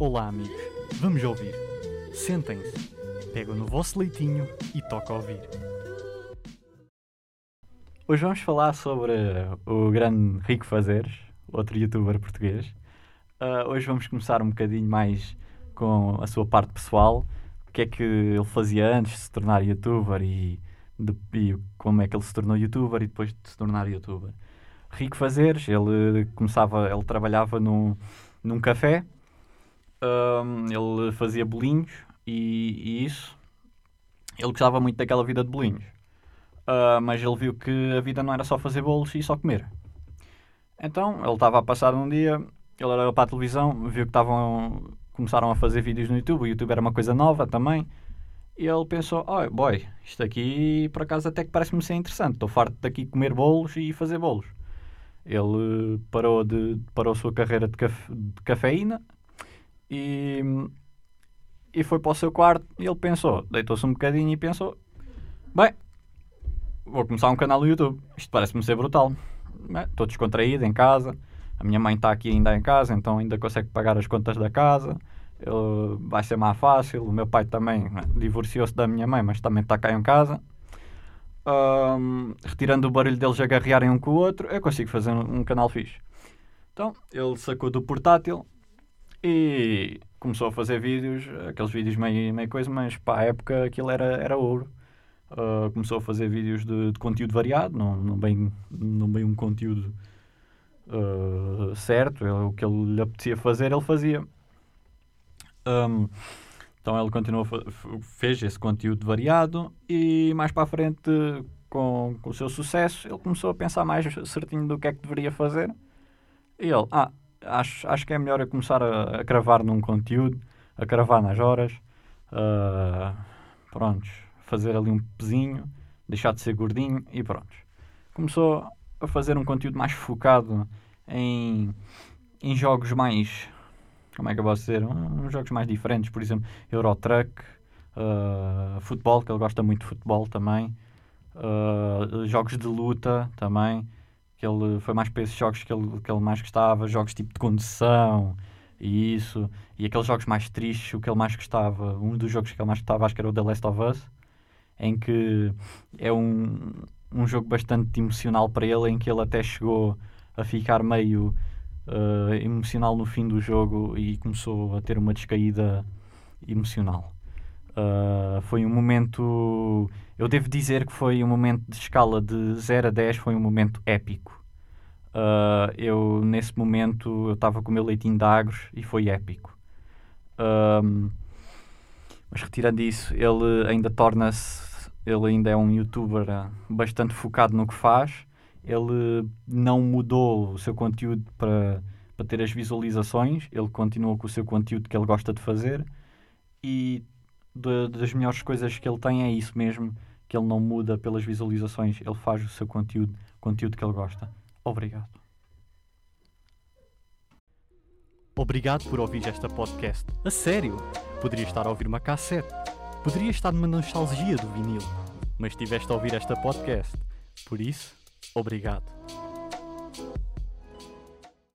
Olá, amigos. Vamos ouvir. Sentem-se, pegam no vosso leitinho e toca ouvir. Hoje vamos falar sobre o grande Rico Fazeres, outro youtuber português. Uh, hoje vamos começar um bocadinho mais com a sua parte pessoal, o que é que ele fazia antes de se tornar youtuber e, de, e como é que ele se tornou youtuber e depois de se tornar youtuber. Rico Fazeres, ele começava, ele trabalhava num, num café, um, ele fazia bolinhos e, e, isso. Ele gostava muito daquela vida de bolinhos. Uh, mas ele viu que a vida não era só fazer bolos e só comer. Então ele estava a passar um dia, ele era para a televisão, viu que estavam começaram a fazer vídeos no YouTube, o YouTube era uma coisa nova também. E ele pensou, oh, boy, isto aqui por acaso até que parece-me ser interessante. Estou farto daqui comer bolos e fazer bolos. Ele parou, de, parou a sua carreira de, de cafeína e, e foi para o seu quarto e ele pensou, deitou-se um bocadinho e pensou, bem, vou começar um canal no YouTube. Isto parece-me ser brutal. Estou descontraído em casa. A minha mãe está aqui ainda em casa, então ainda consegue pagar as contas da casa. Vai ser mais fácil. O meu pai também divorciou-se da minha mãe, mas também está cá em casa. Um, retirando o barulho deles agarrearem um com o outro, eu consigo fazer um, um canal fixe. Então, ele sacou do portátil e começou a fazer vídeos, aqueles vídeos meio, meio coisa, mas para a época aquilo era, era ouro. Uh, começou a fazer vídeos de, de, conteúdo variado, não, não, bem, não bem um conteúdo uh, certo, ele, o que ele lhe apetecia fazer, ele fazia. Um, então ele continuou, fez esse conteúdo variado e mais para a frente, com, com o seu sucesso, ele começou a pensar mais certinho do que é que deveria fazer. E ele, ah, acho, acho que é melhor eu começar a, a cravar num conteúdo, a cravar nas horas, uh, fazer ali um pezinho, deixar de ser gordinho e pronto. Começou a fazer um conteúdo mais focado em, em jogos mais. Como é que eu posso dizer? Uns jogos mais diferentes, por exemplo, Eurotruck, uh, futebol, que ele gosta muito de futebol também, uh, jogos de luta também, que ele foi mais para esses jogos que ele, que ele mais gostava, jogos tipo de condução e isso, e aqueles jogos mais tristes, o que ele mais gostava, um dos jogos que ele mais gostava acho que era o The Last of Us, em que é um, um jogo bastante emocional para ele, em que ele até chegou a ficar meio uh, emocional no fim do jogo e começou a ter uma descaída emocional. Uh, foi um momento, eu devo dizer que foi um momento de escala de 0 a 10, foi um momento épico. Uh, eu, nesse momento, eu estava com o meu leitinho de agros e foi épico. mas retirando isso, ele ainda torna-se ele ainda é um youtuber bastante focado no que faz. Ele não mudou o seu conteúdo para, para ter as visualizações, ele continua com o seu conteúdo que ele gosta de fazer. E de, das melhores coisas que ele tem é isso mesmo, que ele não muda pelas visualizações, ele faz o seu conteúdo, conteúdo que ele gosta. Obrigado. Obrigado por ouvir esta podcast. A sério, poderia estar a ouvir uma cassete Poderia estar numa nostalgia do vinil, mas estiveste a ouvir esta podcast. Por isso, obrigado.